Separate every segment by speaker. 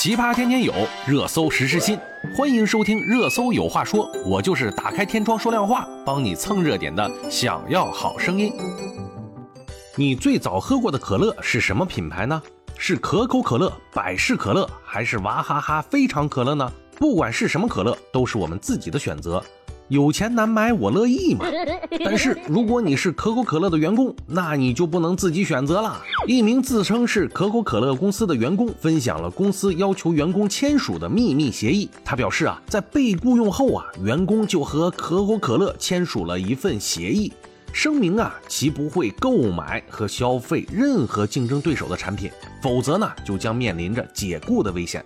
Speaker 1: 奇葩天天有，热搜时时新。欢迎收听《热搜有话说》，我就是打开天窗说亮话，帮你蹭热点的。想要好声音，你最早喝过的可乐是什么品牌呢？是可口可乐、百事可乐，还是娃哈哈非常可乐呢？不管是什么可乐，都是我们自己的选择。有钱难买我乐意嘛。但是如果你是可口可乐的员工，那你就不能自己选择了。一名自称是可口可乐公司的员工分享了公司要求员工签署的秘密协议。他表示啊，在被雇佣后啊，员工就和可口可乐签署了一份协议，声明啊，其不会购买和消费任何竞争对手的产品，否则呢，就将面临着解雇的危险。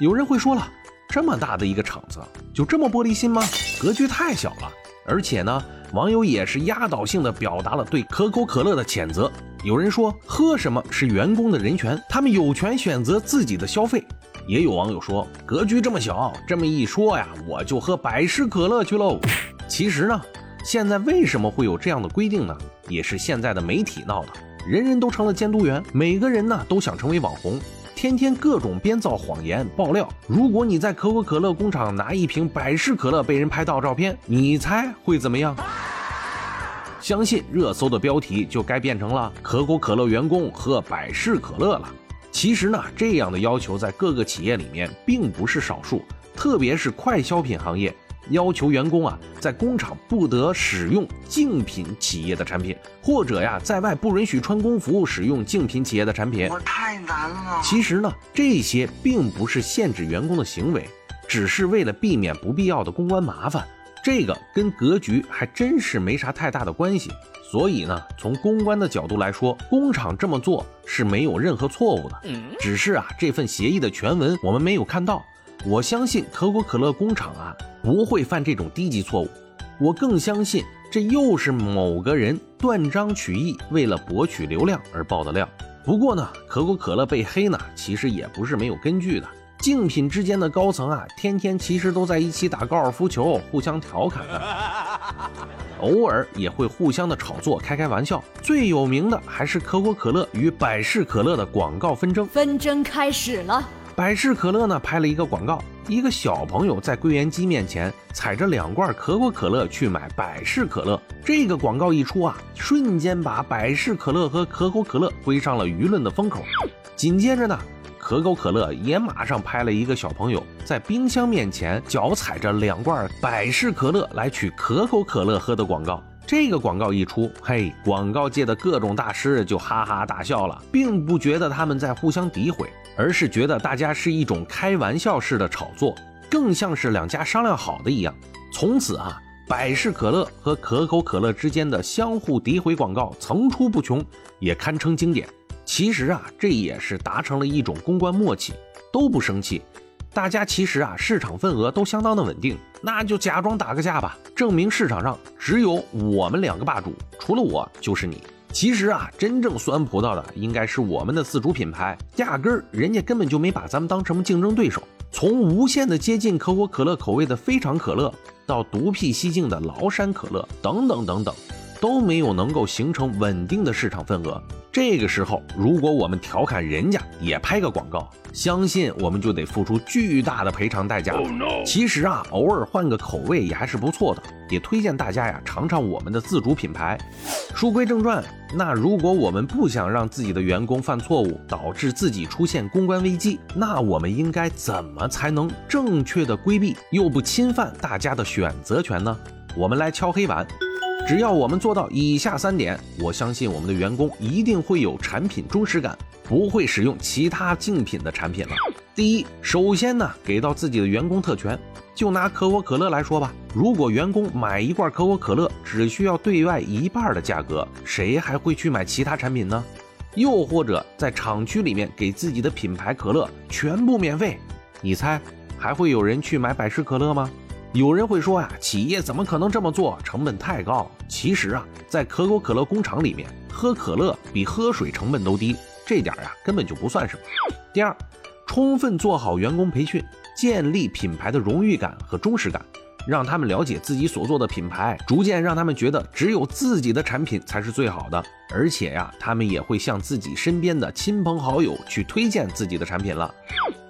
Speaker 1: 有人会说了。这么大的一个厂子，就这么玻璃心吗？格局太小了。而且呢，网友也是压倒性的表达了对可口可乐的谴责。有人说，喝什么是员工的人权，他们有权选择自己的消费。也有网友说，格局这么小，这么一说呀，我就喝百事可乐去喽。其实呢，现在为什么会有这样的规定呢？也是现在的媒体闹的，人人都成了监督员，每个人呢都想成为网红。天天各种编造谎言爆料。如果你在可口可乐工厂拿一瓶百事可乐被人拍到照片，你猜会怎么样？相信热搜的标题就该变成了“可口可乐员工喝百事可乐了”。其实呢，这样的要求在各个企业里面并不是少数，特别是快消品行业。要求员工啊，在工厂不得使用竞品企业的产品，或者呀，在外不允许穿工服使用竞品企业的产品。我太难了。其实呢，这些并不是限制员工的行为，只是为了避免不必要的公关麻烦。这个跟格局还真是没啥太大的关系。所以呢，从公关的角度来说，工厂这么做是没有任何错误的。只是啊，这份协议的全文我们没有看到。我相信可口可乐工厂啊不会犯这种低级错误，我更相信这又是某个人断章取义，为了博取流量而爆的料。不过呢，可口可乐被黑呢，其实也不是没有根据的。竞品之间的高层啊，天天其实都在一起打高尔夫球，互相调侃的，偶尔也会互相的炒作，开开玩笑。最有名的还是可口可乐与百事可乐的广告纷争，
Speaker 2: 纷争开始了。
Speaker 1: 百事可乐呢拍了一个广告，一个小朋友在柜员机面前踩着两罐可口可乐去买百事可乐。这个广告一出啊，瞬间把百事可乐和可口可乐推上了舆论的风口。紧接着呢，可口可乐也马上拍了一个小朋友在冰箱面前脚踩着两罐百事可乐来取可口可乐喝的广告。这个广告一出，嘿，广告界的各种大师就哈哈大笑了，并不觉得他们在互相诋毁。而是觉得大家是一种开玩笑式的炒作，更像是两家商量好的一样。从此啊，百事可乐和可口可乐之间的相互诋毁广告层出不穷，也堪称经典。其实啊，这也是达成了一种公关默契，都不生气。大家其实啊，市场份额都相当的稳定，那就假装打个架吧，证明市场上只有我们两个霸主，除了我就是你。其实啊，真正酸葡萄的应该是我们的自主品牌，压根儿人家根本就没把咱们当什么竞争对手。从无限的接近可口可乐口味的非常可乐，到独辟蹊径的崂山可乐，等等等等。都没有能够形成稳定的市场份额。这个时候，如果我们调侃人家也拍个广告，相信我们就得付出巨大的赔偿代价。其实啊，偶尔换个口味也还是不错的，也推荐大家呀尝尝我们的自主品牌。书归正传，那如果我们不想让自己的员工犯错误，导致自己出现公关危机，那我们应该怎么才能正确的规避又不侵犯大家的选择权呢？我们来敲黑板。只要我们做到以下三点，我相信我们的员工一定会有产品忠实感，不会使用其他竞品的产品了。第一，首先呢，给到自己的员工特权。就拿可口可乐来说吧，如果员工买一罐可口可乐只需要对外一半的价格，谁还会去买其他产品呢？又或者在厂区里面给自己的品牌可乐全部免费，你猜还会有人去买百事可乐吗？有人会说呀，企业怎么可能这么做？成本太高。其实啊，在可口可乐工厂里面，喝可乐比喝水成本都低，这点呀根本就不算什么。第二，充分做好员工培训，建立品牌的荣誉感和忠实感，让他们了解自己所做的品牌，逐渐让他们觉得只有自己的产品才是最好的。而且呀，他们也会向自己身边的亲朋好友去推荐自己的产品了。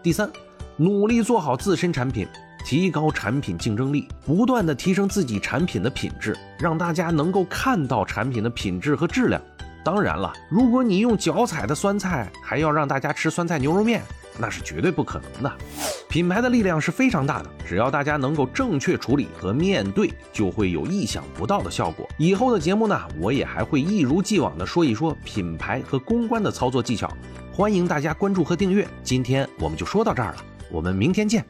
Speaker 1: 第三，努力做好自身产品，提高产品竞争力，不断的提升自己产品的品质，让大家能够看到产品的品质和质量。当然了，如果你用脚踩的酸菜，还要让大家吃酸菜牛肉面，那是绝对不可能的。品牌的力量是非常大的，只要大家能够正确处理和面对，就会有意想不到的效果。以后的节目呢，我也还会一如既往的说一说品牌和公关的操作技巧，欢迎大家关注和订阅。今天我们就说到这儿了，我们明天见。